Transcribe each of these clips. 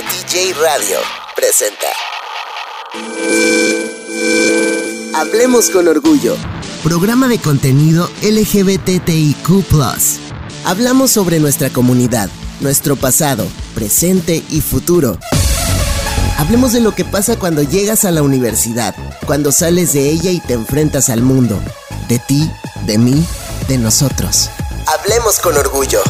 DJ Radio presenta. Hablemos con orgullo. Programa de contenido LGBTIQ. Hablamos sobre nuestra comunidad, nuestro pasado, presente y futuro. Hablemos de lo que pasa cuando llegas a la universidad, cuando sales de ella y te enfrentas al mundo. De ti, de mí, de nosotros. Hablemos con orgullo.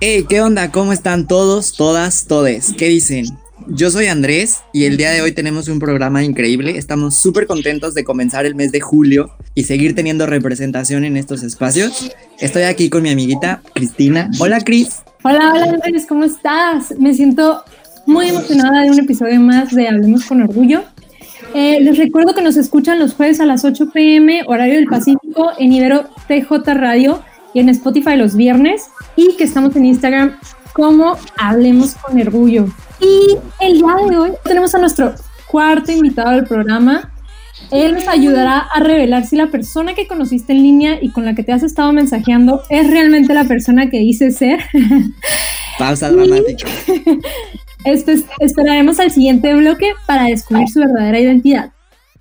Hey, ¿qué onda? ¿Cómo están todos, todas, todes? ¿Qué dicen? Yo soy Andrés y el día de hoy tenemos un programa increíble. Estamos súper contentos de comenzar el mes de julio y seguir teniendo representación en estos espacios. Estoy aquí con mi amiguita Cristina. Hola, Cris. Hola, hola, Andrés, ¿cómo estás? Me siento muy emocionada de un episodio más de Hablemos con Orgullo. Eh, les recuerdo que nos escuchan los jueves a las 8 pm, horario del Pacífico, en Ibero TJ Radio en Spotify los viernes y que estamos en Instagram como Hablemos con Orgullo. Y el día de hoy tenemos a nuestro cuarto invitado del programa. Él nos ayudará a revelar si la persona que conociste en línea y con la que te has estado mensajeando es realmente la persona que dice ser. Pausa dramática. esperaremos al siguiente bloque para descubrir su verdadera identidad.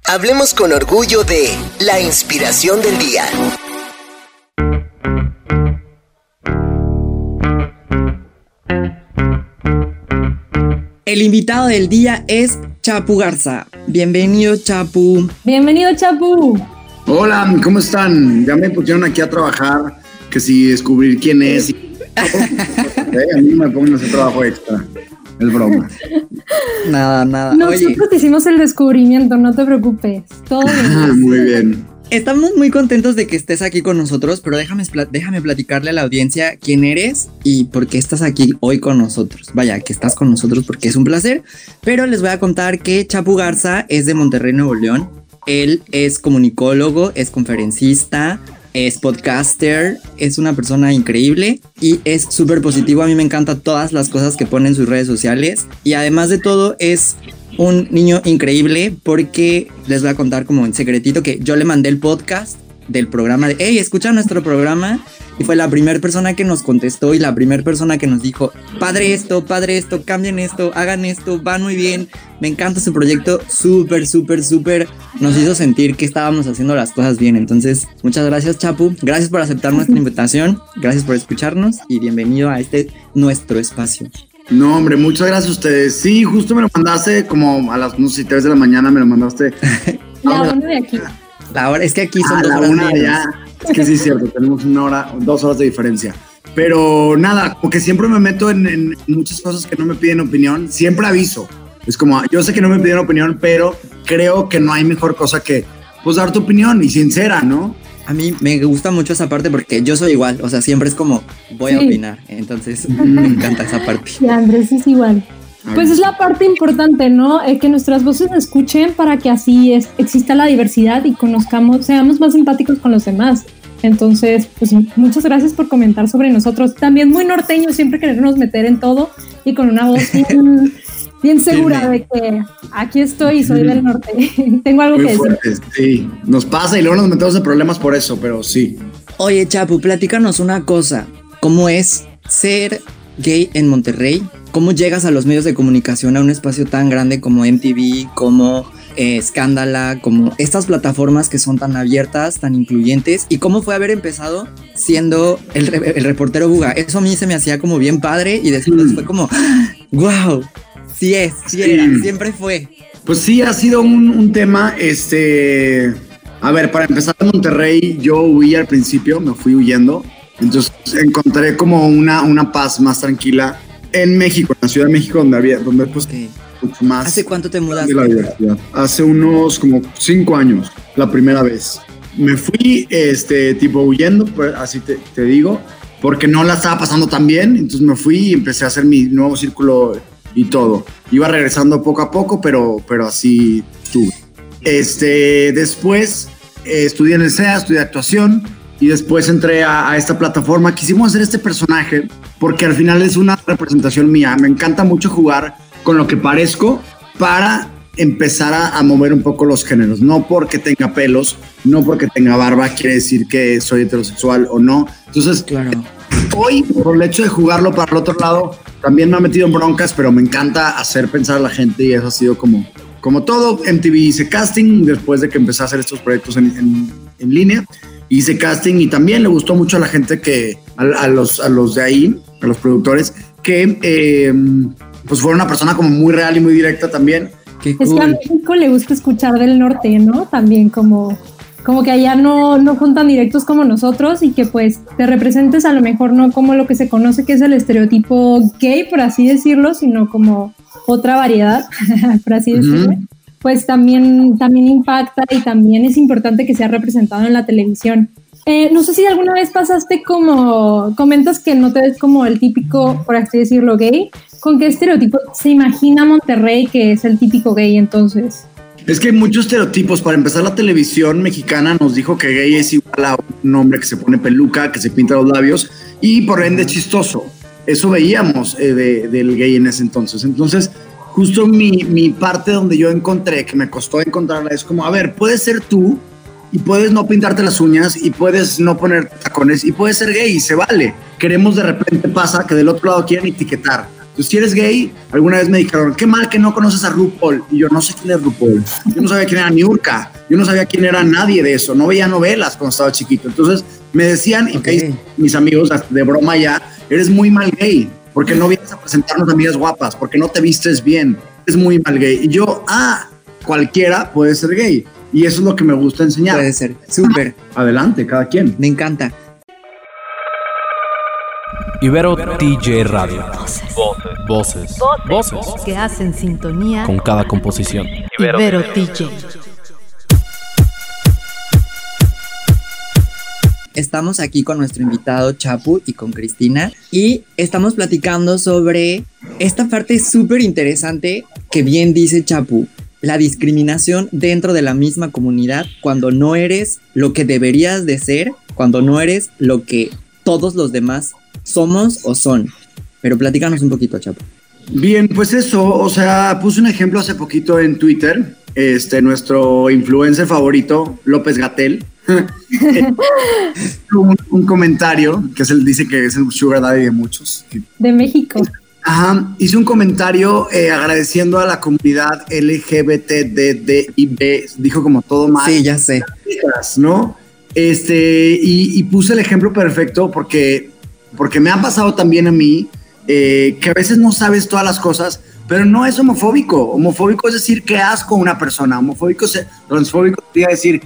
Hablemos con orgullo de la inspiración del día. El invitado del día es Chapu Garza. Bienvenido, Chapu. Bienvenido, Chapu. Hola, ¿cómo están? Ya me pusieron aquí a trabajar, que si descubrir quién es. a mí me ponen ese trabajo extra. Es broma. Nada, nada. Nosotros hicimos el descubrimiento, no te preocupes. Todo bien. Muy bien. Estamos muy contentos de que estés aquí con nosotros, pero déjame, déjame platicarle a la audiencia quién eres y por qué estás aquí hoy con nosotros. Vaya, que estás con nosotros porque es un placer, pero les voy a contar que Chapu Garza es de Monterrey, Nuevo León. Él es comunicólogo, es conferencista, es podcaster, es una persona increíble y es súper positivo. A mí me encantan todas las cosas que pone en sus redes sociales y además de todo es un niño increíble porque les voy a contar como en secretito que yo le mandé el podcast del programa de, hey, escucha nuestro programa. Y fue la primera persona que nos contestó y la primera persona que nos dijo, padre esto, padre esto, cambien esto, hagan esto, van muy bien, me encanta su proyecto, súper, súper, súper, nos hizo sentir que estábamos haciendo las cosas bien. Entonces, muchas gracias Chapu, gracias por aceptar nuestra invitación, gracias por escucharnos y bienvenido a este nuestro espacio. No, hombre, muchas gracias a ustedes. Sí, justo me lo mandaste como a las, no sé, 3 de la mañana me lo mandaste. La hora de aquí. La hora, es que aquí son ah, dos horas. Una ya. Es que sí es cierto, tenemos una hora, dos horas de diferencia. Pero nada, porque siempre me meto en, en, muchas cosas que no me piden opinión. Siempre aviso. Es como, yo sé que no me piden opinión, pero creo que no hay mejor cosa que, pues, dar tu opinión y sincera, ¿no? A mí me gusta mucho esa parte porque yo soy igual, o sea, siempre es como voy a opinar, entonces me encanta esa parte. Y Andrés es igual. Pues es la parte importante, ¿no? Eh, que nuestras voces se escuchen para que así es, exista la diversidad y conozcamos, seamos más empáticos con los demás. Entonces, pues muchas gracias por comentar sobre nosotros. También muy norteño, siempre querernos meter en todo y con una voz bien, bien segura de que aquí estoy y soy del norte. Tengo algo que decir. Sí, nos pasa y luego nos metemos en problemas por eso, pero sí. Oye, Chapu, platícanos una cosa. ¿Cómo es ser gay en Monterrey? ¿Cómo llegas a los medios de comunicación a un espacio tan grande como MTV, como eh, Escándala, como estas plataformas que son tan abiertas, tan incluyentes? ¿Y cómo fue haber empezado siendo el, reportero Buga? Eso a mí se me hacía como bien padre y después mm. fue como, wow, Sí es, sí, era, siempre fue. Pues sí, ha sido un, tema, este... A ver, para empezar en Monterrey, yo huí al principio, me fui huyendo. Entonces encontré como una, una paz más tranquila en México, en la Ciudad de México, donde había, donde pues mucho más. ¿Hace cuánto te mudaste? Hace unos como cinco años, la primera vez. Me fui, este, tipo huyendo, pues, así te, te digo, porque no la estaba pasando tan bien. Entonces me fui y empecé a hacer mi nuevo círculo y todo. Iba regresando poco a poco, pero, pero así tuve. Este, después eh, estudié en el SEA, estudié actuación y después entré a, esta plataforma. Quisimos hacer este personaje porque al final es una representación mía. Me encanta mucho jugar con lo que parezco para empezar a, mover un poco los géneros. No porque tenga pelos, no porque tenga barba, quiere decir que soy heterosexual o no. Entonces, claro. hoy, por el hecho de jugarlo para el otro lado, también me ha metido en broncas, pero me encanta hacer pensar a la gente y eso ha sido como, como todo. MTV hice casting después de que empecé a hacer estos proyectos en, en, línea. Hice casting y también le gustó mucho a la gente que, a, los, a los de ahí, a los productores, que eh, pues fue una persona como muy real y muy directa también es que a México le gusta escuchar del norte, ¿no? También como, como que allá no, no son tan directos como nosotros y que pues te representes a lo mejor no como lo que se conoce que es el estereotipo gay, por así decirlo, sino como otra variedad, por así decirlo. Pues también, también impacta y también es importante que sea representado en la televisión. Eh, no sé si alguna vez pasaste como, comentas que no te ves como el típico, por así decirlo, gay. ¿Con qué estereotipo se imagina Monterrey que es el típico gay entonces? Es que muchos estereotipos. Para empezar, la televisión mexicana nos dijo que gay es igual a un hombre que se pone peluca, que se pinta los labios y por ende chistoso. Eso veíamos eh, del gay en ese entonces. Entonces, justo mi, mi parte donde yo encontré, que me costó encontrarla, es como, a ver, puedes ser tú, y puedes no pintarte las uñas y puedes no poner tacones y puedes ser gay y se vale. Queremos de repente pasa que del otro lado quieren etiquetar. Entonces, si eres gay, alguna vez me dijeron, qué mal que no conoces a RuPaul. Y yo no sé quién es RuPaul. Yo no sabía quién era Niurka. Yo no sabía quién era nadie de eso. No veía novelas cuando estaba chiquito. Entonces me decían, y mis amigos de broma ya, eres muy mal gay. Porque no vienes a presentarnos amigas guapas. Porque no te vistes bien. Es muy mal gay. Y yo, ah, cualquiera puede ser gay. Y eso es lo que me gusta enseñar. Puede ser, súper. Adelante, cada quien. Me encanta. Ibero TJ Radio. Voces. Voces. Voces. Que hacen sintonía con cada composición. Ibero, TJ. Estamos aquí con nuestro invitado Chapu y con Cristina y estamos platicando sobre esta parte súper interesante que bien dice Chapu, la discriminación dentro de la misma comunidad cuando no eres lo que deberías de ser, cuando no eres lo que todos los demás somos o son. Pero platícanos un poquito, Chapo. Bien, pues eso, o sea, puse un ejemplo hace poquito en Twitter, este, nuestro influencer favorito, López Gatel, un, un, comentario que es el, dice que es el sugar daddy de muchos. De México. Ajá, hice un comentario eh, agradeciendo a la comunidad LGBTDDIB, dijo como todo mal. Sí, ya sé. ¿No? Este, y, puse el ejemplo perfecto porque, porque me ha pasado también a mí eh, que a veces no sabes todas las cosas, pero no es homofóbico. Homofóbico es decir que asco a una persona. Homofóbico, es, transfóbico sería decir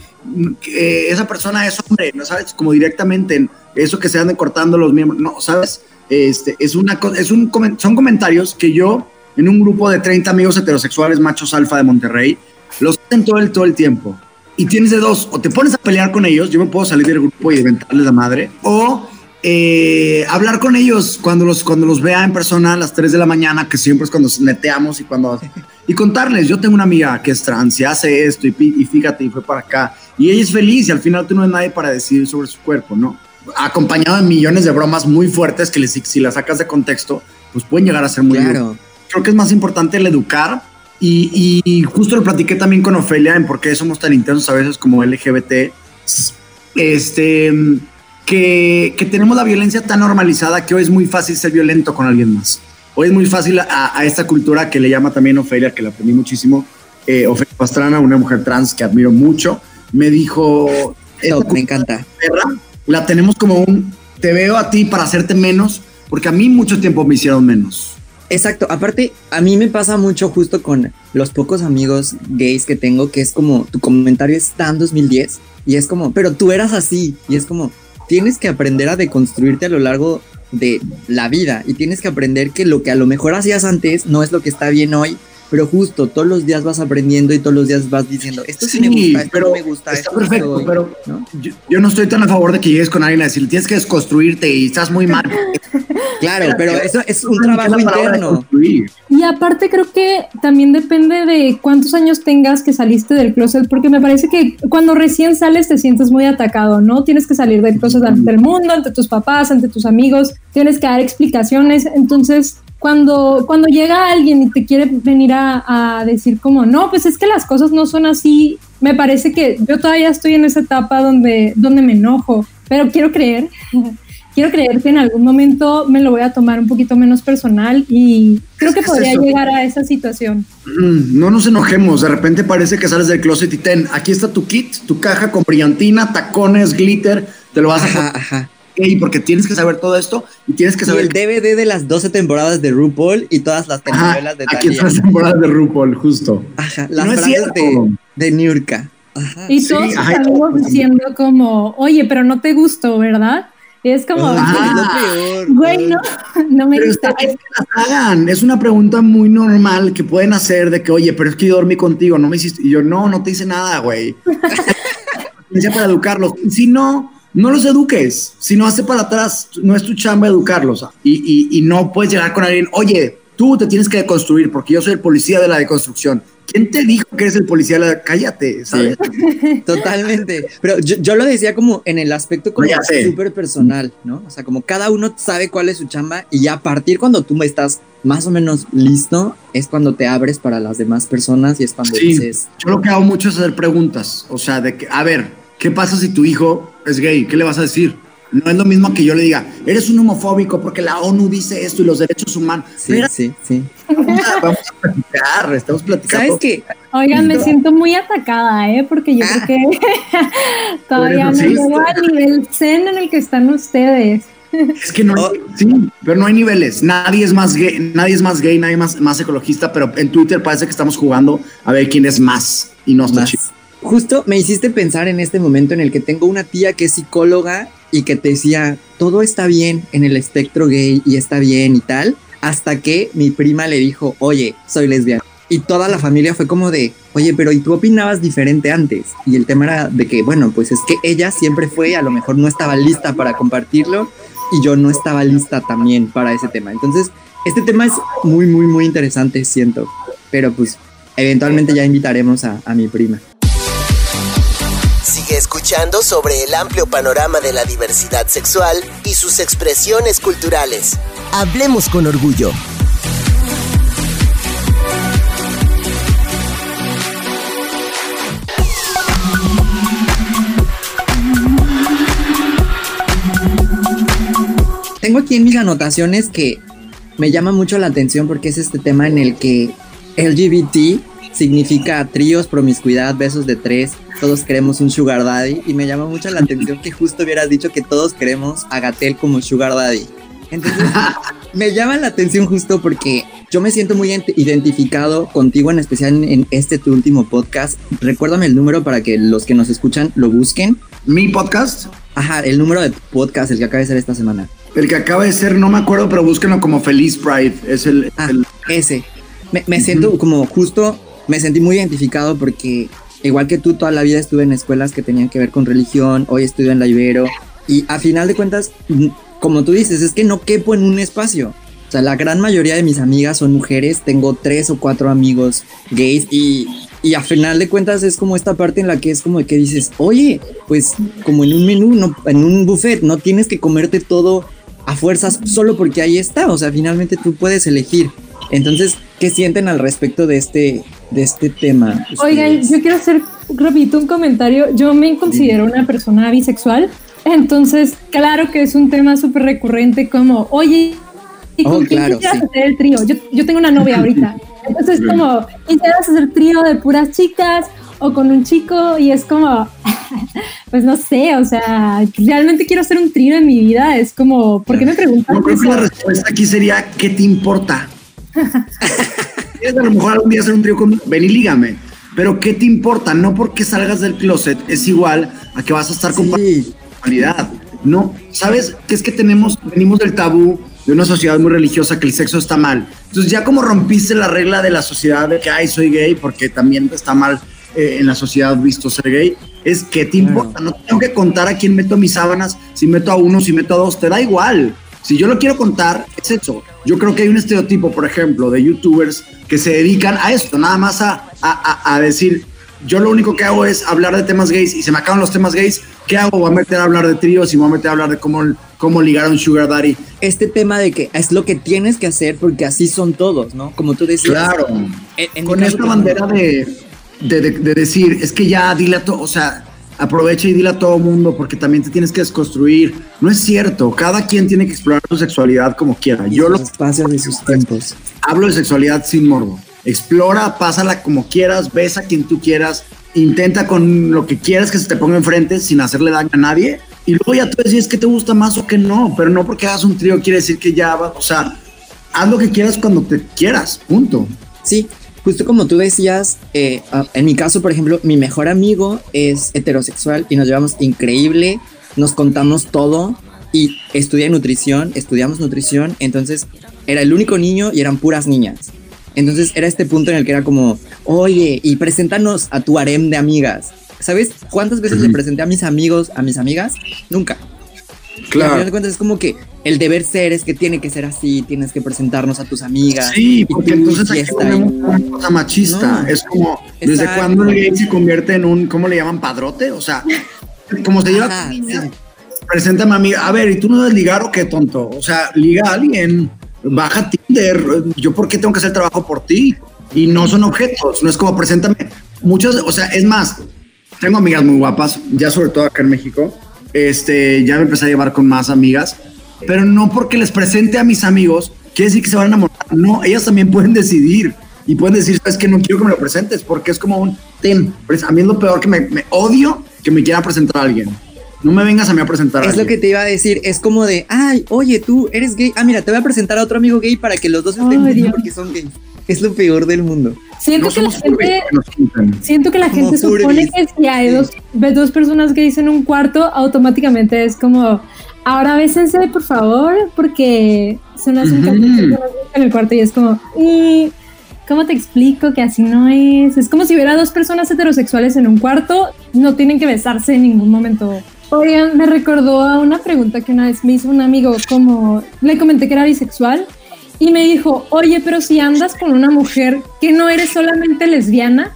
que esa persona es hombre, ¿no sabes? Como directamente eso que se anden cortando los miembros, ¿no? ¿Sabes? Este, es una, es un, son comentarios que yo, en un grupo de 30 amigos heterosexuales machos alfa de Monterrey, los hacen todo el, todo el tiempo. Y tienes de dos, o te pones a pelear con ellos, yo me puedo salir del grupo y inventarles la madre, o eh, hablar con ellos cuando los, cuando los vea en persona a las 3 de la mañana, que siempre es cuando neteamos y cuando... Y contarles, yo tengo una amiga que es trans y hace esto y, y fíjate y fue para acá. Y ella es feliz y al final tú no eres nadie para decidir sobre su cuerpo, ¿no? acompañado de millones de bromas muy fuertes que si las sacas de contexto, pues pueden llegar a ser muy claro. Creo que es más importante el educar y, justo lo platiqué también con Ofelia en por qué somos tan intensos a veces como LGBT, este, que, que, tenemos la violencia tan normalizada que hoy es muy fácil ser violento con alguien más. Hoy es muy fácil a, esta cultura que le llama también Ofelia, que la aprendí muchísimo, eh, Ofelia Pastrana, una mujer trans que admiro mucho, me dijo... me encanta la tenemos como un te veo a ti para hacerte menos, porque a mí mucho tiempo me hicieron menos. Exacto, aparte a mí me pasa mucho justo con los pocos amigos gays que tengo, que es como tu comentario está en 2010 y es como, pero tú eras así y es como, tienes que aprender a deconstruirte a lo largo de la vida y tienes que aprender que lo que a lo mejor hacías antes no es lo que está bien hoy pero justo todos los días vas aprendiendo y todos los días vas diciendo, esto sí, me gusta, pero no me gusta. Está perfecto, pero Yo, no estoy tan a favor de que llegues con alguien a decir, tienes que desconstruirte y estás muy mal. claro, pero eso es un trabajo interno. Y aparte creo que también depende de cuántos años tengas que saliste del closet, porque me parece que cuando recién sales te sientes muy atacado, ¿no? Tienes que salir del closet ante el mundo, ante tus papás, ante tus amigos, tienes que dar explicaciones, entonces cuando, cuando llega alguien y te quiere venir a, a decir como, no, pues es que las cosas no son así, me parece que yo todavía estoy en esa etapa donde, donde me enojo, pero quiero creer quiero creer que en algún momento me lo voy a tomar un poquito menos personal y creo que podría llegar a esa situación. Mm, no nos enojemos, de repente parece que sales del closet y ten, aquí está tu kit, tu caja con brillantina, tacones, glitter, te lo vas Ajá, a ajá. Y porque tienes que saber todo esto y tienes que Y saber el DVD de las 12 temporadas de RuPaul y todas las telenovelas de aquí están las temporadas de RuPaul, justo. Ajá, las No es frases de, de Niurka. Ajá. Y Sí, todos ajá, estamos y- diciendo como, oye, pero no te gustó, ¿verdad? Y es como, es Ah. peor. güey, no, no me Pero gusta. está bien que las hagan. Es una pregunta muy normal que pueden hacer de que, oye, pero es que yo dormí contigo, no me hiciste. Y yo, no, no te hice nada, güey. Para educarlos. Si no, no los eduques. Si no, hace para atrás. No es tu chamba educarlos. Y, y, y no puedes llegar con alguien, oye, tú te tienes que deconstruir porque yo soy el policía de la deconstrucción. ¿Quién te dijo que eres el policía de la... Cállate, ¿sabes? Totalmente. Pero yo, yo lo decía como en el aspecto como súper personal, ¿no? O sea, como cada uno sabe cuál es su chamba y a partir cuando tú estás más o menos listo, es cuando te abres para las demás personas y es cuando Sí. dices, Yo lo que hago mucho es hacer preguntas. O sea, de que, a ver, ¿qué pasa si tu hijo es gay? ¿Qué le vas a decir? No es lo mismo que yo le diga, eres un homofóbico porque la ONU dice esto y los derechos humanos. sí, sí, sí. vamos, a, platicar, estamos platicando. ¿Sabes qué? Oigan, me siento muy atacada, ¿eh? Porque yo creo que todavía no llego al nivel zen en el que están ustedes. Es que no hay, Oh. sí, pero no hay niveles. Nadie es más gay, nadie es más gay, nadie más, más ecologista, pero en Twitter parece que estamos jugando a ver quién es más y no está Más. chido. Justo me hiciste pensar en este momento en el que tengo una tía que es psicóloga y que te decía, todo está bien en el espectro gay y está bien y tal, hasta que mi prima le dijo, oye, soy lesbiana. Y toda la familia fue como de, oye, pero ¿y tú opinabas diferente antes? Y el tema era de que, bueno, pues es que ella siempre fue, a lo mejor no estaba lista para compartirlo y yo no estaba lista también para ese tema. Entonces, este tema es muy, muy, muy interesante, siento. Pero pues, eventualmente ya invitaremos a, a mi prima. Escuchando sobre el amplio panorama de la diversidad sexual y sus expresiones culturales. Hablemos con orgullo. Tengo aquí en mis anotaciones que me llama mucho la atención porque es este tema en el que LGBT significa tríos, promiscuidad, besos de tres, todos queremos un sugar daddy y me llama mucho la atención que justo hubieras dicho que todos queremos a Gatel como sugar daddy. Entonces me llama la atención justo porque yo me siento muy ident- identificado contigo en especial en, este tu último podcast. Recuérdame el número para que los que nos escuchan lo busquen. Mi podcast, Ajá, el número de podcast, el que acaba de ser esta semana. el que acaba de ser, no me acuerdo, pero búsquenlo como Feliz Pride. Es el, Ah, el- ese. Me, me siento como justo, me sentí muy identificado porque igual que tú toda la vida estuve en escuelas que tenían que ver con religión, hoy estudio en la Ibero y a final de cuentas, como tú dices, es que no quepo en un espacio. O sea, la gran mayoría de mis amigas son mujeres, tengo tres o cuatro amigos gays y, y a final de cuentas es como esta parte en la que es como que dices, oye, pues como en un menú, no, en un buffet, no tienes que comerte todo a fuerzas solo porque ahí está, o sea, finalmente tú puedes elegir. Entonces, ¿qué sienten al respecto de este, de este tema? Oigan, ustedes? yo quiero hacer rapidito un comentario. Yo me considero una persona bisexual, entonces claro que es un tema súper recurrente como, oye, ¿y con Oh, quién claro, quisieras sí. hacer el trío? Yo, yo tengo una novia ahorita, entonces es como, ¿quisieras hacer trío de puras chicas o con un chico? Y es como, pues no sé, o sea, realmente quiero hacer un trío en mi vida, es como, ¿por qué me preguntas Yo creo que la respuesta aquí sería, ¿qué te importa? ¿Quieres a lo mejor algún día hacer un trío conmigo? Ven y lígame. Pero ¿qué te importa? No porque salgas del closet es igual a que vas a estar compartiendo Sí, sexualidad. No, ¿sabes? Que es que tenemos, venimos del tabú de una sociedad muy religiosa que el sexo está mal. Entonces ya como rompiste la regla de la sociedad de que, ay, soy gay, porque también está mal eh, en la sociedad visto ser gay, es que te importa. No tengo que contar a quién meto mis sábanas, si meto a uno, si meto a dos, te da igual. Si yo lo quiero contar, es eso. Yo creo que hay un estereotipo, por ejemplo, de youtubers que se dedican a esto, nada más a, a, a- decir, yo lo único que hago es hablar de temas gays y se me acaban los temas gays, ¿qué hago? Voy a meter a hablar de tríos y voy a meter a hablar de cómo, cómo ligar a un sugar daddy. Este tema de que es lo que tienes que hacer porque así son todos, ¿no? Como tú decías. Claro. en- en mi Con esta bandera de, de, de- de decir, es que ya dile a todo, o sea, aprovecha y dile a todo mundo porque también te tienes que desconstruir. No es cierto, cada quien tiene que explorar su sexualidad como quiera. Yo lo espacios de sus tiempos. hablo de sexualidad sin morbo. Explora, pásala como quieras, besa a quien tú quieras, intenta con lo que quieras que se te ponga enfrente sin hacerle daño a nadie. Y luego ya tú decides qué te gusta más o qué no, pero no porque hagas un trío quiere decir que ya va, o sea, haz lo que quieras cuando te quieras, punto. Sí, justo como tú decías, eh, en mi caso, por ejemplo, mi mejor amigo es heterosexual y nos llevamos increíble, nos contamos todo y estudia nutrición, estudiamos nutrición, entonces era el único niño y eran puras niñas. Entonces era este punto en el que era como, oye, y preséntanos a tu harem de amigas. ¿Sabes cuántas veces le presenté a mis amigos, a mis amigas? Nunca. Y al final de cuentas es como que el deber ser es que tiene que ser así, tienes que presentarnos a tus amigas. Sí, porque entonces aquí una cosa machista. No. es como, ¿desde Exacto. cuándo el gay se convierte en un, ¿cómo le llaman? Padrote. O sea, como se lleva Ajá, con niñas, sí. preséntame a mí. A ver, ¿y tú no debes ligar o qué tonto? O sea, liga a alguien, baja Tinder. Yo, ¿por qué tengo que hacer el trabajo por ti? Y no son objetos, no es como preséntame. Muchos, o sea, es más, tengo amigas muy guapas, ya sobre todo acá en México. Este, ya me empecé a llevar con más amigas, pero no porque les presente a mis amigos, quiere decir que se van a enamorar. No, ellas también pueden decidir y pueden decir, sabes que no quiero que me lo presentes, porque es como un ten. A mí es lo peor que me, me odio que me quiera presentar a alguien. No me vengas a mí a presentar a Es lo que te iba a decir, es como de, ay, oye, tú eres gay. Ah, mira, te voy a presentar a otro amigo gay para que los dos estén Dios. porque son gays. Es lo peor del mundo. Siento No que la gente, que siento que la gente supone que si hay dos, ves dos personas gays en un cuarto, automáticamente es como, ahora bésense, por favor, porque son las personas gays en el cuarto y es como, "Y, ¿cómo te explico que así no es? Es como si hubiera dos personas heterosexuales en un cuarto, no tienen que besarse en ningún momento. Oigan, me recordó a una pregunta que una vez me hizo un amigo, como le comenté que era bisexual y me dijo, oye, pero si andas con una mujer que no eres solamente lesbiana,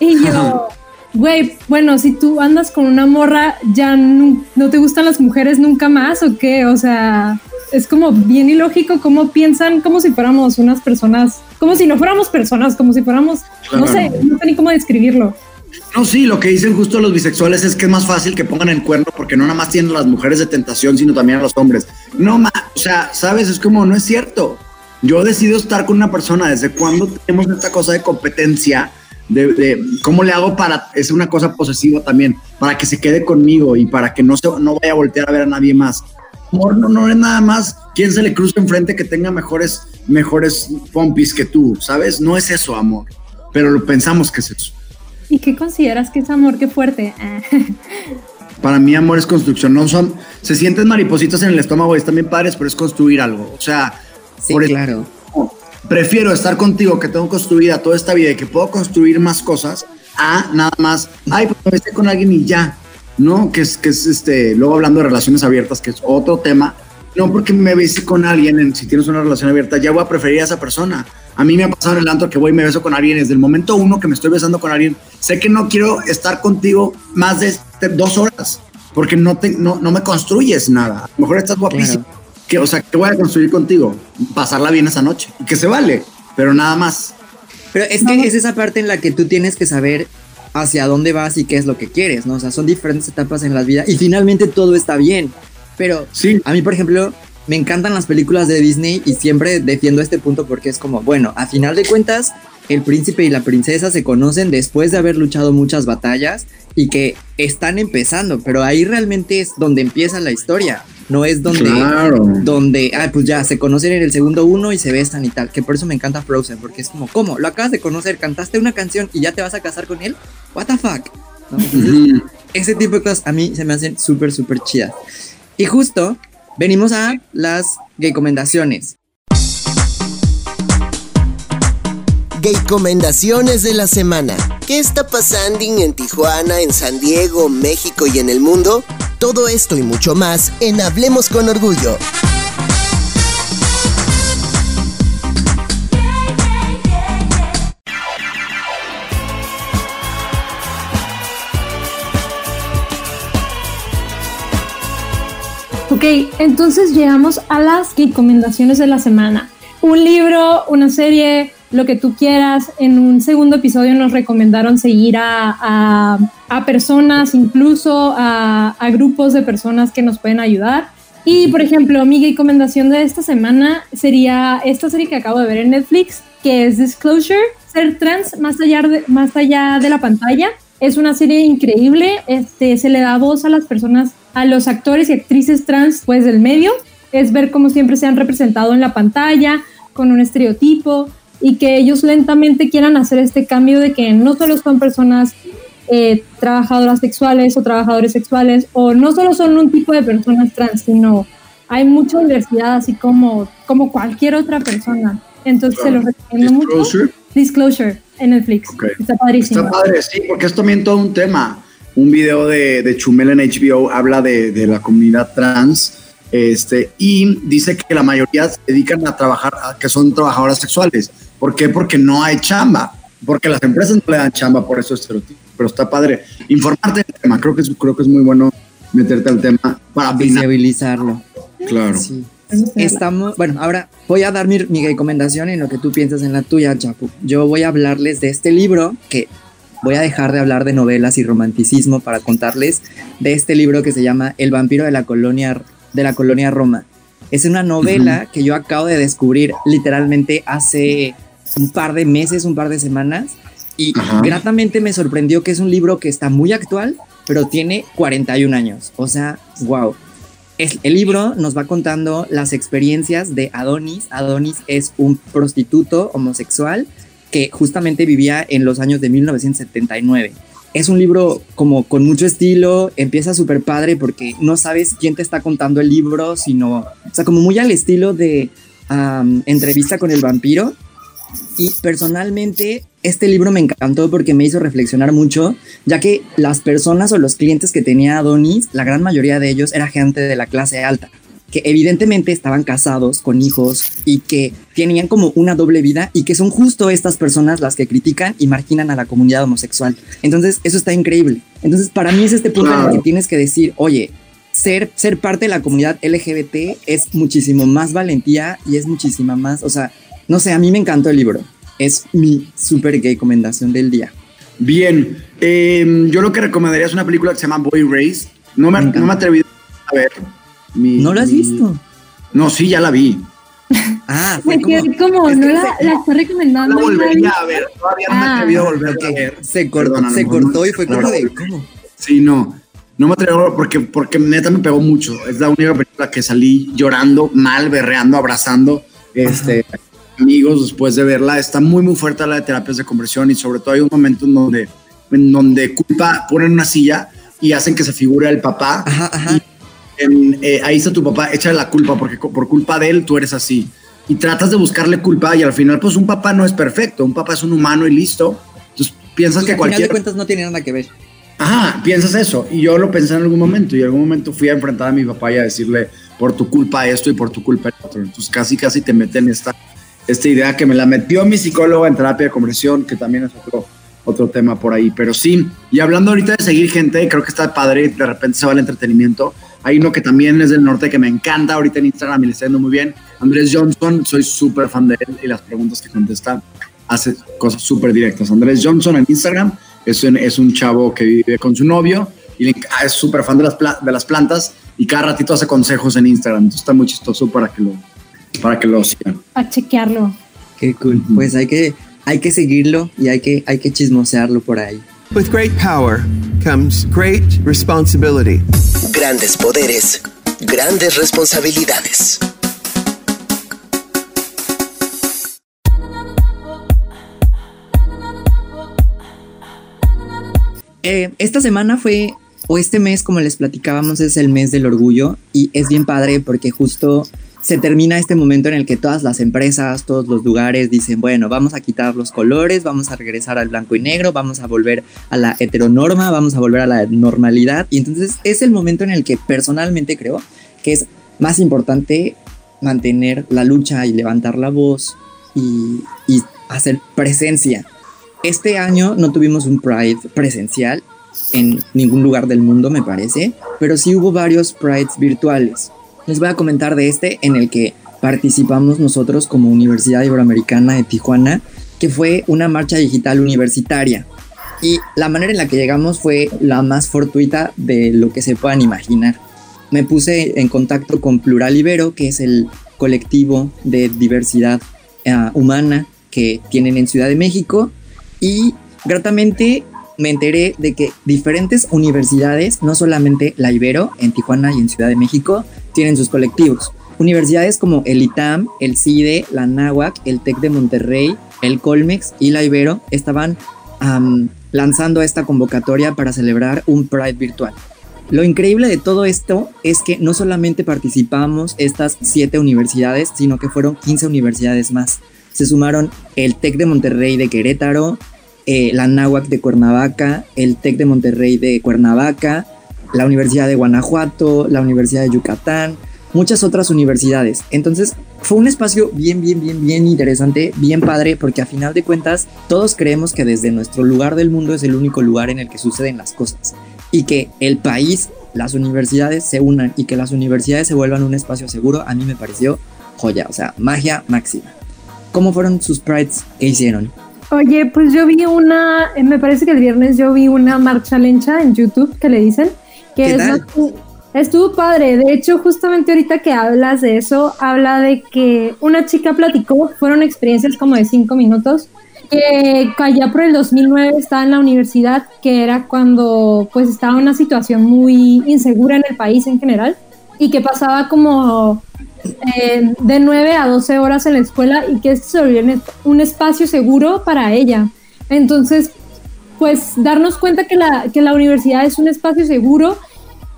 y yo, güey, bueno, si tú andas con una morra, ya no te gustan las mujeres nunca más o qué, o sea, es como bien ilógico cómo piensan como si fuéramos unas personas, como si no fuéramos personas, como si fuéramos, no Claro. sé, no sé ni cómo describirlo. No, sí, lo que dicen justo los bisexuales es que es más fácil que pongan el cuerno porque no nada más tienen a las mujeres de tentación, sino también a los hombres. No, ma, o sea, sabes, es como, no es cierto. Yo decido estar con una persona. ¿Desde cuándo tenemos esta cosa de competencia? De, de cómo le hago para, es una cosa posesiva también, para que se quede conmigo y para que no, se, no vaya a voltear a ver a nadie más. Amor no, no es nada más quien se le cruza enfrente que tenga mejores, mejores pompis que tú, ¿sabes? No es eso, amor. Pero lo pensamos que es eso. ¿Y qué consideras que es amor? Qué fuerte. Ah. Para mí, amor es construcción. No son, se sienten maripositas en el estómago y están bien padres, pero es construir algo. O sea, Sí, por eso claro. prefiero estar contigo que tengo construida toda esta vida y que puedo construir más cosas a nada más, ay, pues me besé con alguien y ya. No, que es, que es este, luego hablando de relaciones abiertas, que es otro tema. No porque me besé con alguien, en, si tienes una relación abierta, ya voy a preferir a esa persona. A mí me ha pasado en el antro que voy y me beso con alguien. Desde el momento uno que me estoy besando con alguien, sé que no quiero estar contigo más de este- dos horas porque no, te, no, no me construyes nada. A lo mejor estás guapísimo. Que, o sea, ¿qué voy a construir contigo? Pasarla bien esa noche. Que se vale, pero nada más. Pero es que es esa parte en la que tú tienes que saber hacia dónde vas y qué es lo que quieres, ¿no? O sea, son diferentes etapas en la vida y finalmente todo está bien. Pero Sí. a mí, por ejemplo, me encantan las películas de Disney y siempre defiendo este punto porque es como, bueno, a final de cuentas, el príncipe y la princesa se conocen después de haber luchado muchas batallas y que están empezando, pero ahí realmente es donde empieza la historia, no es donde Claro. donde, ah, pues ya se conocen en el segundo uno y se besan y tal, que por eso me encanta Frozen, porque es como, ¿cómo? Lo acabas de conocer, cantaste una canción y ya te vas a casar con él, what the fuck, ¿no? Entonces, ese tipo de cosas a mí se me hacen súper, súper chidas. Y justo venimos a las recomendaciones. Gay Comendaciones de la semana. ¿Qué está pasando en Tijuana, en San Diego, México y en el mundo? Todo esto y mucho más en Hablemos con Orgullo. Ok, entonces llegamos a las recomendaciones de la semana. Un libro, una serie, lo que tú quieras. En un segundo episodio nos recomendaron seguir a, a, personas, incluso a, a, grupos de personas que nos pueden ayudar. Y, por ejemplo, mi recomendación de esta semana sería esta serie que acabo de ver en Netflix, que es Disclosure, Ser Trans más allá de, más allá de la pantalla. Es una serie increíble, este, se le da voz a las personas, a los actores y actrices trans pues del medio. Es ver cómo siempre se han representado en la pantalla, con un estereotipo, y que ellos lentamente quieran hacer este cambio de que no solo son personas eh, trabajadoras sexuales o trabajadores sexuales, o no solo son un tipo de personas trans, sino hay mucha diversidad, así como, como cualquier otra persona. Entonces se lo recomiendo mucho. Disclosure en Netflix. Okay. Está padrísimo. Está padre, sí, porque es también todo un tema. Un video de, de Chumel en HBO habla de, de, la comunidad trans este, y dice que la mayoría se dedican a trabajar, a, que son trabajadoras sexuales. ¿Por qué? Porque no hay chamba, porque las empresas no le dan chamba por esos estereotipos. Pero está padre informarte del tema. Creo que es, creo que es muy bueno meterte al tema para visibilizarlo. Claro. Sí. Estamos, bueno, ahora voy a dar mi, mi, recomendación en lo que tú piensas en la tuya, Chapu. Yo voy a hablarles de este libro que voy a dejar de hablar de novelas y romanticismo para contarles de este libro que se llama El vampiro de la colonia de la colonia Roma. Es una novela uh -huh. que yo acabo de descubrir literalmente hace un par de meses, un par de semanas y gratamente me sorprendió que es un libro que está muy actual, pero tiene 41 años. O sea, wow. Es, el libro nos va contando las experiencias de Adonis. Adonis es un prostituto homosexual que justamente vivía en los años de 1979. Es un libro como con mucho estilo, empieza súper padre porque no sabes quién te está contando el libro, sino, o sea, como muy al estilo de entrevista con el vampiro. Y personalmente este libro me encantó porque me hizo reflexionar mucho, ya que las personas o los clientes que tenía Adonis, la gran mayoría de ellos era gente de la clase alta, que evidentemente estaban casados con hijos y que tenían como una doble vida y que son justo estas personas las que critican y marginan a la comunidad homosexual. Entonces, eso está increíble. Entonces, para mí es este punto en el que tienes que decir, oye, ser, ser parte de la comunidad LGBT es muchísimo más valentía y es muchísima más, o sea, no sé, a mí me encantó el libro. Es mi super gay recomendación del día. Bien, eh, yo lo que recomendaría es una película que se llama Boy Race. No me, me no me atreví a ver. Mi, ¿No la has mi... visto? No, sí, ya la vi. Ah, fue como, como no la, la está recomendando. No volvería a ver, todavía no me he atrevido a volver okay. a ver. Se cortó, se cortó y fue como de, ¿cómo? Sí, no. No me atrevo porque, porque neta me pegó mucho. Es la única película que salí llorando, mal, berreando, abrazando. Este, Ajá amigos después de verla. Está muy, muy fuerte la de terapias de conversión y sobre todo hay un momento en donde, en donde culpa, ponen una silla y hacen que se figure el papá. Ajá, ajá. Y en, eh, ahí está tu papá, échale la culpa porque por culpa de él tú eres así. Y tratas de buscarle culpa y al final pues un papá no es perfecto, un papá es un humano y listo. Entonces piensas pues que cualquier... Al final de cuentas no tiene nada que ver. Ajá, piensas eso. Y yo lo pensé en algún momento y en algún momento fui a enfrentar a mi papá y a decirle por tu culpa esto y por tu culpa el otro. Entonces casi, casi te meten esta esta idea que me la metió mi psicólogo en terapia de conversión, que también es otro, otro tema por ahí. Pero sí, y hablando ahorita de seguir gente, creo que está padre, de repente se va el entretenimiento. Hay uno que también es del norte que me encanta ahorita en Instagram y le está yendo muy bien. Andrés Johnson, soy súper fan de él y las preguntas que contesta hace cosas súper directas. Andrés Johnson en Instagram es un, es un chavo que vive con su novio y es súper fan de las, de las plantas y cada ratito hace consejos en Instagram. Entonces está muy chistoso para que lo, para que lo sigan. A chequearlo. Qué cool. Pues hay que, hay que seguirlo y hay que, hay que chismosearlo por ahí. With great power comes great responsibility. Grandes poderes, grandes responsabilidades. Eh, esta semana fue, o este mes, como les platicábamos, es el mes del orgullo y es bien padre porque justo se termina este momento en el que todas las empresas, todos los lugares dicen, bueno, vamos a quitar los colores, vamos a regresar al blanco y negro, vamos a volver a la heteronorma, vamos a volver a la normalidad. Y entonces es el momento en el que personalmente creo que es más importante mantener la lucha y levantar la voz y, y hacer presencia. Este año no tuvimos un Pride presencial en ningún lugar del mundo, me parece, pero sí hubo varios Prides virtuales. Les voy a comentar de este en el que participamos nosotros como Universidad Iberoamericana de Tijuana, que fue una marcha digital universitaria. Y la manera en la que llegamos fue la más fortuita de lo que se puedan imaginar. Me puse en contacto con Plural Ibero, que es el colectivo de diversidad eh, humana que tienen en Ciudad de México, y gratamente me enteré de que diferentes universidades, no solamente la Ibero en Tijuana y en Ciudad de México, tienen sus colectivos. Universidades como el ITAM, el CIDE, la NAWAC, el TEC de Monterrey, el Colmex y la Ibero estaban lanzando esta convocatoria para celebrar un Pride virtual. Lo increíble de todo esto es que no solamente participamos estas siete universidades, sino que fueron 15 universidades más. Se sumaron el TEC de Monterrey de Querétaro, eh, la NAWAC de Cuernavaca, el TEC de Monterrey de Cuernavaca, la Universidad de Guanajuato, la Universidad de Yucatán, muchas otras universidades. Entonces fue un espacio bien, bien, bien, bien interesante, bien padre, porque a final de cuentas todos creemos que desde nuestro lugar del mundo es el único lugar en el que suceden las cosas y que el país, las universidades se unan y que las universidades se vuelvan un espacio seguro, a mí me pareció joya, o sea, magia máxima. ¿Cómo fueron sus prides que hicieron? Oye, pues yo vi una, eh, me parece que el viernes yo vi una marcha lencha en YouTube que le dicen, que es Estuvo padre, de hecho justamente ahorita que hablas de eso, habla de que una chica platicó, fueron experiencias como de cinco minutos, que allá por el 2009 estaba en la universidad, que era cuando pues estaba una situación muy insegura en el país en general, y que pasaba como eh, de 9 a 12 horas en la escuela y que se volvió un espacio seguro para ella. Entonces, pues darnos cuenta que la, que la universidad es un espacio seguro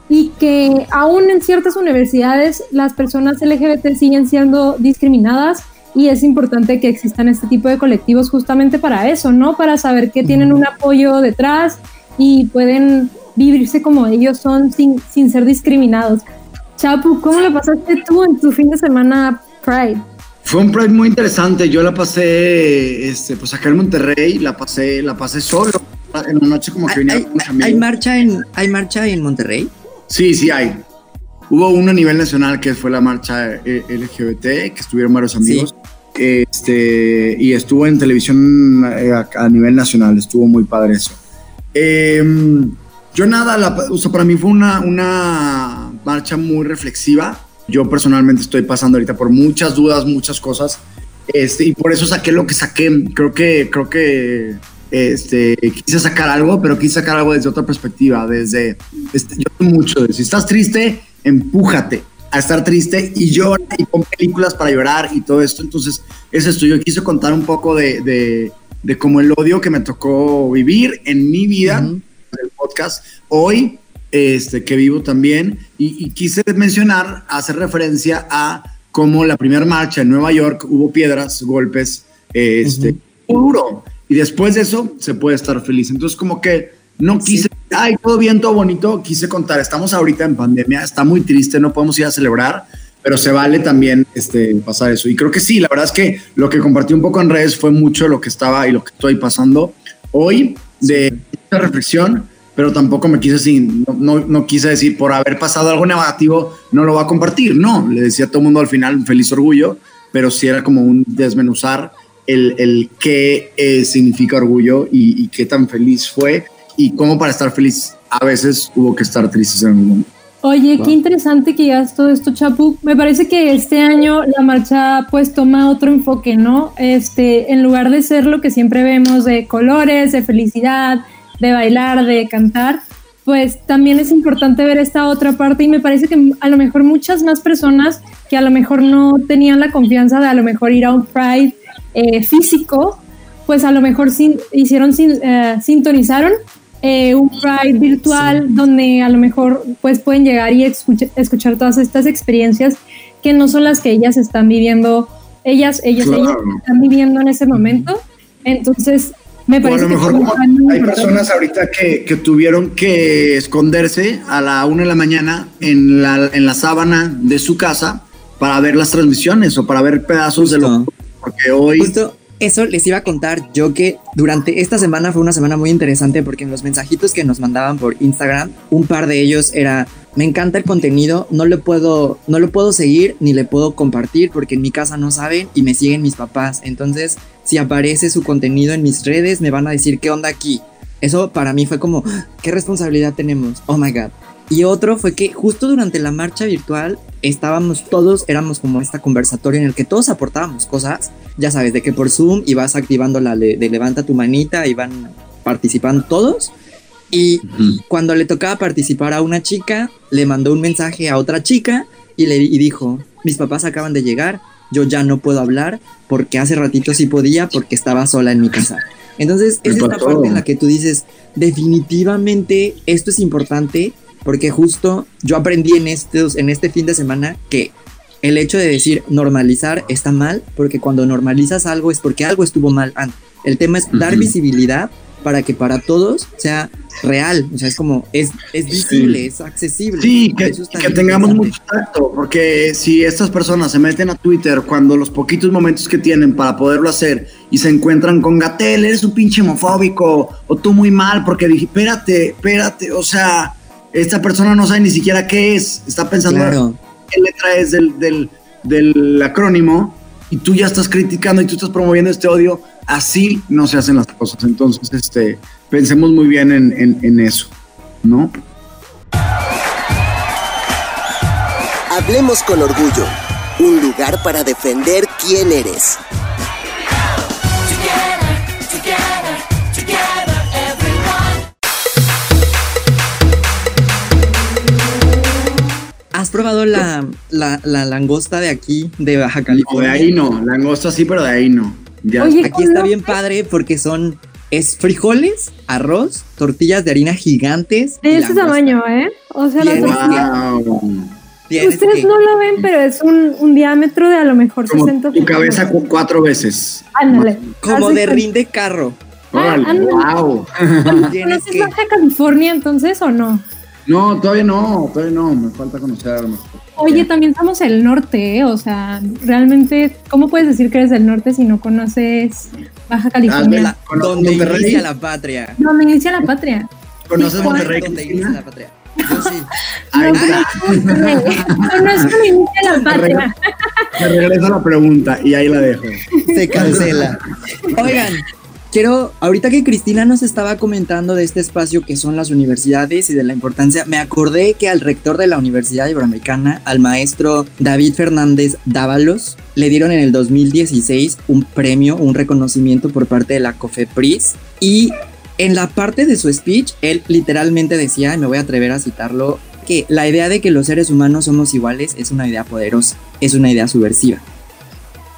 y que aún en ciertas universidades las personas LGBT siguen siendo discriminadas y es importante que existan este tipo de colectivos justamente para eso, ¿no? Para saber que tienen un apoyo detrás y pueden vivirse como ellos son sin, sin ser discriminados. Chapu, ¿cómo lo pasaste tú en tu fin de semana Pride? Fue un Pride muy interesante. Yo la pasé, este, pues acá en Monterrey, la pasé, la pasé solo. En una noche como que venía ¿Hay, ¿hay marcha en, ¿Hay marcha en Monterrey? Sí, sí hay. Hubo uno a nivel nacional que fue la marcha eh, LGBT, que estuvieron varios amigos. Este, y estuvo en televisión eh, a, nivel nacional, estuvo muy padre eso. Em, yo nada, o sea, para mí fue una, una marcha muy reflexiva. Yo personalmente estoy pasando ahorita por muchas dudas, muchas cosas. Este, y por eso saqué lo que saqué. Creo que, creo que este, quise sacar algo, pero quise sacar algo desde otra perspectiva, desde, este, yo mucho, de, si estás triste, empújate a estar triste y llora y pon películas para llorar y todo esto. Entonces, es esto. Yo quise contar un poco de, de, de cómo el odio que me tocó vivir en mi vida, en el podcast, hoy, este, que vivo también. Y, quise mencionar, hacer referencia a cómo la primera marcha en Nueva York hubo piedras, golpes, este, duro y después de eso se puede estar feliz. Entonces como que no quise, ay, todo bien, todo bonito, quise contar, estamos ahorita en pandemia, está muy triste, no podemos ir a celebrar, pero se vale también este, pasar eso. Y creo que sí, la verdad es que lo que compartí un poco en redes fue mucho lo que estaba y lo que estoy pasando hoy de esta reflexión, pero tampoco me quise sin, no, no, quise decir por haber pasado algo negativo, no lo va a compartir. No, le decía a todo el mundo al final feliz orgullo, pero sí era como un desmenuzar el, el qué eh, significa orgullo y, qué tan feliz fue y cómo para estar feliz a veces hubo que estar tristes en el mundo. Oye, qué interesante que digas todo esto, Chapu. Me parece que este año la marcha pues toma otro enfoque, ¿no? Este, en lugar de ser lo que siempre vemos de colores, de felicidad, de bailar, de cantar, pues también es importante ver esta otra parte y me parece que a lo mejor muchas más personas que a lo mejor no tenían la confianza de a lo mejor ir a un Pride eh, físico, pues a lo mejor hicieron, eh, sintonizaron eh, un Pride virtual donde a lo mejor pues pueden llegar y escuchar todas estas experiencias que no son las que ellas están viviendo, ellas, ellos, ellas están viviendo en ese momento. Entonces, me parece que hay personas ahorita que, que, tuvieron que esconderse a la una de la mañana en la, en la sábana de su casa para ver las transmisiones o para ver pedazos de lo porque hoy... Justo eso les iba a contar yo que durante esta semana fue una semana muy interesante porque en los mensajitos que nos mandaban por Instagram, un par de ellos era me encanta el contenido, no le puedo, no lo puedo seguir ni le puedo compartir porque en mi casa no saben y me siguen mis papás. Entonces, si aparece su contenido en mis redes, me van a decir qué onda aquí. Eso para mí fue como, ¿qué responsabilidad tenemos? Oh my god. Y otro fue que justo durante la marcha virtual estábamos todos, éramos como esta conversatorio en el que todos aportábamos cosas, ya sabes, de que por Zoom ibas activando la de levanta tu manita y van participando todos. Y cuando le tocaba participar a una chica, le mandó un mensaje a otra chica y le y dijo, mis papás acaban de llegar, yo ya no puedo hablar porque hace ratito sí podía porque estaba sola en mi casa. Entonces es esta parte en la que tú dices, definitivamente esto es importante porque justo yo aprendí en, estos, en este fin de semana que el hecho de decir normalizar está mal porque cuando normalizas algo es porque algo estuvo mal antes. El tema es dar visibilidad para que para todos sea real, o sea, es como, es, es visible, es accesible. Sí, que, que tengamos mucho tacto, porque si estas personas se meten a Twitter cuando los poquitos momentos que tienen para poderlo hacer y se encuentran con Gatel, eres un pinche homofóbico, o tú muy mal, porque dije, espérate, espérate, o sea, esta persona no sabe ni siquiera qué es, está pensando Claro, qué letra es del, del, del acrónimo y tú ya estás criticando y tú estás promoviendo este odio, así no se hacen las cosas. Entonces, este, pensemos muy bien en, en, en eso, ¿no? Hablemos con orgullo. Un lugar para defender quién eres. Probado la, la, la langosta de aquí, de Baja O de California? ahí no, langosta sí, pero de ahí no. Ya. Oye, Aquí está bien padre porque son, es frijoles, arroz, tortillas de harina gigantes. De ese tamaño, ¿eh? O sea, la Bien. tortilla- Wow. Ustedes que- no lo ven, pero es un, un diámetro de a lo mejor Como 60 tu cabeza centímetros. cuatro veces. Ándale. Como de cuenta. rinde carro. Ah, wow. ¿Conoces que- Baja California entonces o no? No, todavía no, todavía no, me falta conocerlo. Oye, también somos el norte, ¿eh? O sea, realmente, ¿cómo puedes decir que eres del norte si no conoces Baja California? la- ¿Conoces donde Monterrey? inicia la patria. Donde inicia la patria. ¿Conoces Monterrey? Donde inicia la patria. Yo sí. Ahí No, está. Conozco donde inicia la patria. Te regreso la pregunta y ahí la dejo. Se cancela. Oigan, quiero, ahorita que Cristina nos estaba comentando de este espacio que son las universidades y de la importancia, me acordé que al rector de la Universidad Iberoamericana, al maestro David Fernández Dávalos, le dieron en el 2016 un premio, un reconocimiento por parte de la COFEPRIS y en la parte de su speech, él literalmente decía, y me voy a atrever a citarlo, que la idea de que los seres humanos somos iguales es una idea poderosa, es una idea subversiva.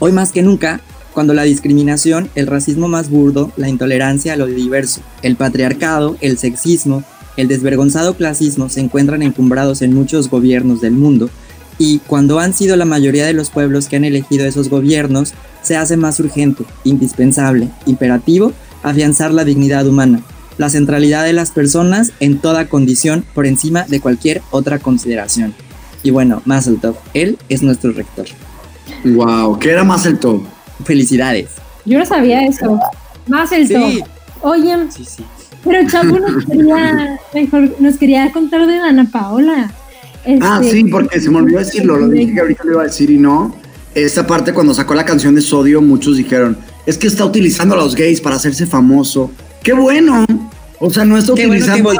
Hoy más que nunca, cuando la discriminación, el racismo más burdo, la intolerancia a lo diverso, el patriarcado, el sexismo, el desvergonzado clasismo se encuentran encumbrados en muchos gobiernos del mundo, y cuando han sido la mayoría de los pueblos que han elegido esos gobiernos, se hace más urgente, indispensable, imperativo, afianzar la dignidad humana, la centralidad de las personas en toda condición por encima de cualquier otra consideración. Y bueno, Mazel Tov, él es nuestro rector. Wow, ¿qué era más el top? Felicidades. Yo no sabía eso. Más el Sí. top. Oye, Sí, sí. pero Chavo nos quería, mejor, nos quería contar de Dana Paola. Ah, Este, sí, porque se me olvidó decirlo, lo dije que ahorita lo iba a decir y no. Esta parte cuando sacó la canción de Sodio, muchos dijeron, es que está utilizando a los gays para hacerse famoso. ¡Qué bueno! O sea, no está Qué bueno que utilizando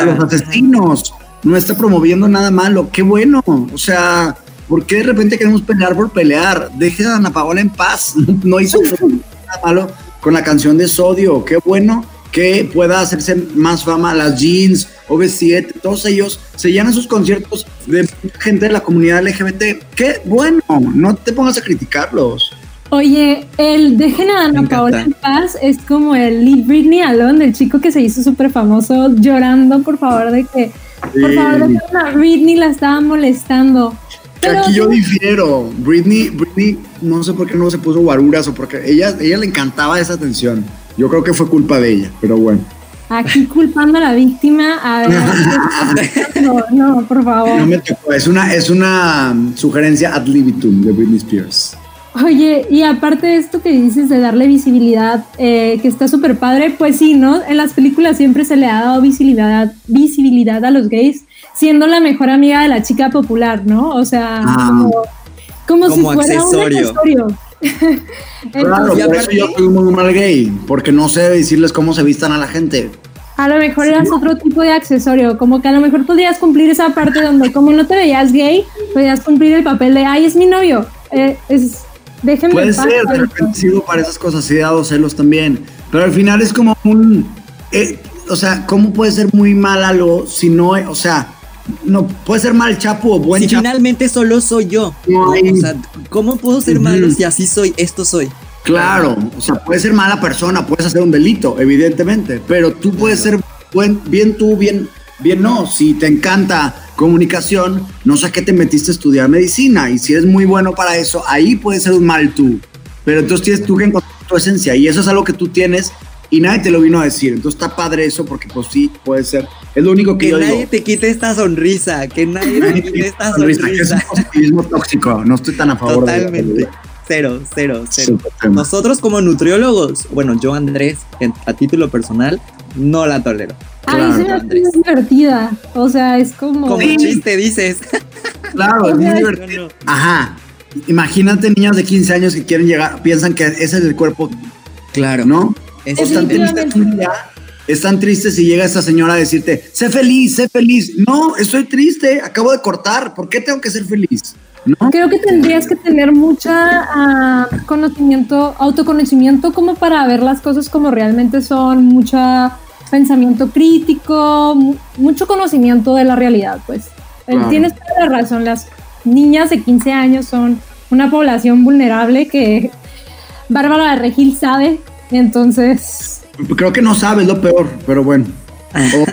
a los asesinos, no está promoviendo nada malo. ¡Qué bueno! O sea, ¿por qué de repente queremos pelear por pelear? Deje a Ana Paola en paz, no hizo nada malo con la canción de Sodio. ¡Qué bueno! que pueda hacerse más fama las jeans, OV7, todos ellos se llenan sus conciertos de gente de la comunidad LGBT. Qué bueno, no te pongas a criticarlos. Oye, el dejen a Ana. Paola en paz es como el Leave Britney Alone, del chico que se hizo súper famoso llorando por favor de que, por favor, dejen a Britney la estaba molestando. Que Pero aquí yo difiero. Britney, Britney, no sé por qué no se puso guaruras o porque ella, ella le encantaba esa atención. Yo creo que fue culpa de ella, pero bueno. aquí culpando a la víctima, a ver, no, no, por favor. No me tocó. Es una, es una sugerencia ad libitum de Britney Spears. Oye, y aparte de esto que dices de darle visibilidad, eh, que está súper padre, pues sí, ¿no? En las películas siempre se le ha dado visibilidad, visibilidad a los gays, siendo la mejor amiga de la chica popular, ¿no? O sea, Ah. como, como, si fuera accesorio. un accesorio. Claro, Entonces, por eso yo soy muy mal gay, porque no sé decirles cómo se vistan a la gente. a lo mejor eras otro tipo de accesorio, como que a lo mejor podrías cumplir esa parte donde como no te veías gay, podías cumplir el papel de, ay, es mi novio, eh, es, déjenme Puede ser, de repente sirvo para esas cosas, he dado celos también. Pero al final es como un. eh, o sea, ¿cómo puede ser muy mal algo si no. O sea, no puede ser mal chapo o buen Si finalmente solo soy yo. No ¿cómo puedo ser malo si así soy? Esto soy. Claro, o sea, puedes ser mala persona, puedes hacer un delito, evidentemente, pero tú puedes ser buen, bien tú, bien, bien no. Si te encanta comunicación, no sé a qué te metiste a estudiar medicina y si eres muy bueno para eso, ahí puedes ser un mal tú. Pero entonces tienes tú que encontrar tu esencia y eso es algo que tú tienes y nadie te lo vino a decir. Entonces está padre eso porque pues sí, puede ser. Es lo único que, Que yo nadie digo. te quite esta sonrisa. Que nadie te quite esta Sonrisa, que es un positivismo tóxico, no estoy tan a favor de Totalmente. Cero, cero, cero. Nosotros como nutriólogos, bueno, yo Andrés, a título personal, no la tolero. A mí Claro, muy divertida, o sea, es como... Como chiste dices. Claro, es muy divertido. No, no. Ajá. Imagínate niñas de 15 años que quieren llegar, piensan que ese es el cuerpo, Claro. ¿no? Es día, están tristes si llega esta señora a decirte, sé feliz, sé feliz. No, estoy triste, acabo de cortar, ¿por qué tengo que ser feliz? ¿No? Creo que tendrías que tener mucha ah, conocimiento, autoconocimiento como para ver las cosas como realmente son, mucho pensamiento crítico, mu- mucho conocimiento de la realidad, pues. Eh, Claro. Tienes toda la razón, las niñas de 15 años son una población vulnerable que Bárbara de Regil sabe, entonces... Creo que no sabes lo peor, pero bueno. O-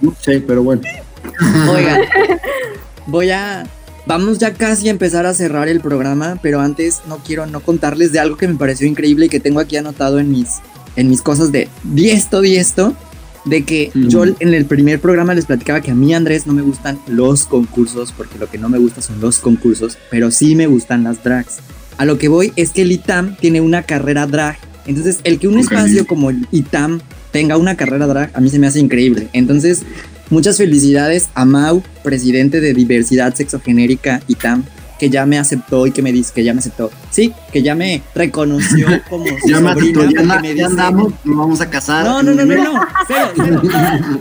no sé, pero bueno. Oigan, voy a. Vamos ya casi a empezar a cerrar el programa, pero antes no quiero no contarles de algo que me pareció increíble y que tengo aquí anotado en mis, en mis cosas de di esto, di esto. De que Mm. yo en el primer programa les platicaba que a mí, Andrés, no me gustan los concursos, porque lo que no me gusta son los concursos, pero sí me gustan las drags. A lo que voy es que el ITAM tiene una carrera drag. Entonces, el que un espacio como el ITAM tenga una carrera drag, a mí se me hace increíble. Entonces, muchas felicidades a Mau, presidente de Diversidad Sexogenérica ITAM, que ya me aceptó y que me dice que ya me aceptó. Sí, que ya me reconoció como su Ya, me sobrina, aceptó, ya, me ya dice- andamos, nos vamos a casar. No, no, no, no, no, cero.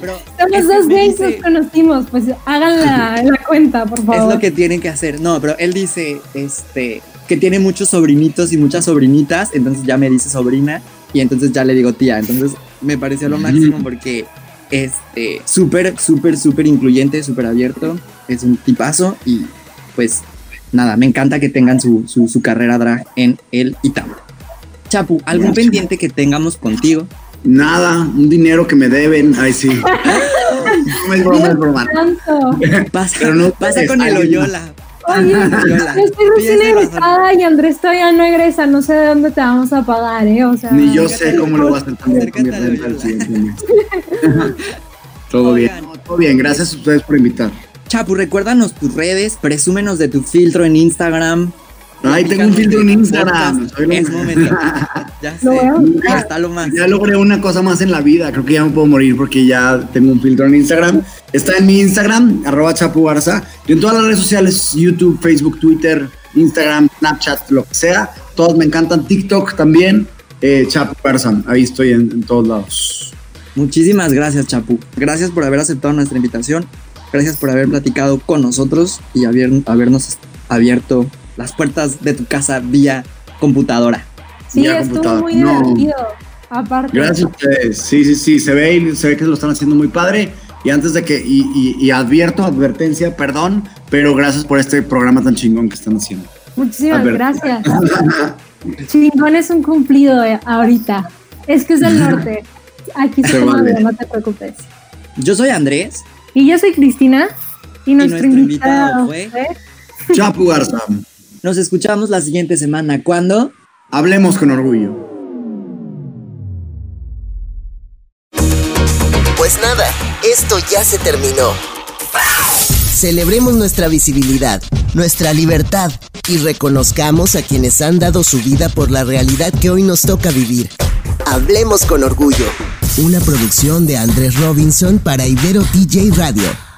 Pero dos me gays, dice- nos conocimos, pues hagan la, la cuenta, por favor. Es lo que tienen que hacer. No, pero él dice, este, que tiene muchos sobrinitos y muchas sobrinitas, entonces ya me dice sobrina y entonces ya le digo tía. Entonces me pareció lo máximo porque, este, súper, súper, súper incluyente, súper abierto, es un tipazo y pues nada, me encanta que tengan su, su, su carrera drag en el ITAM. Chapu, ¿algún Gracias. pendiente que tengamos contigo? Nada, un dinero que me deben. Ay, sí. No es broma, es broma. Pasa, Pero no pasa con el. Oyola. Oye, yo estoy recién egresada y Andrés todavía no egresa, no sé de dónde te vamos a pagar, ¿eh? O sea, Ni yo sé cómo lo voy a hacer también con mi renta el Loyola. siguiente mes. Todo bien. Todo bien, gracias a ustedes por invitar. Chapu, recuérdanos tus redes, presúmenos de tu filtro en Instagram. Ay, tengo un filtro en Instagram. podcast. Soy lo- Es momento. Ya sé. Está lo más. Ya logré una cosa más en la vida. Creo que ya me puedo morir porque ya tengo un filtro en Instagram. Está en mi Instagram, arroba Chapu Garza. Y en todas las redes sociales, YouTube, Facebook, Twitter, Instagram, Snapchat, lo que sea. Todos me encantan. TikTok también. Eh, Chapu Garza. Ahí estoy en, en todos lados. Muchísimas gracias, Chapu. Gracias por haber aceptado nuestra invitación. Gracias por haber platicado con nosotros y haber- habernos abierto las puertas de tu casa vía computadora. sí, vía estuvo computadora. muy No. divertido. Aparte. Gracias a ustedes. Sí, sí, sí. Se ve, y se ve que lo están haciendo muy padre. Y antes de que, y, y- y advierto, advertencia, perdón, pero gracias por este programa tan chingón que están haciendo. Muchísimas gracias. Chingón es un cumplido eh, ahorita. Es que es del norte. Aquí se Se toma vale. no te preocupes. Yo soy Andrés. Y yo soy Cristina. Y nuestro, nuestro invitado invitado, fue- Chapu Garza. Nos escuchamos la siguiente semana. ¿Cuándo? Hablemos con orgullo. Pues nada, esto ya se terminó. Celebremos nuestra visibilidad, nuestra libertad, y reconozcamos a quienes han dado su vida por la realidad que hoy nos toca vivir. Hablemos con orgullo. Una producción de Andrés Robinson para Ibero TJ Radio.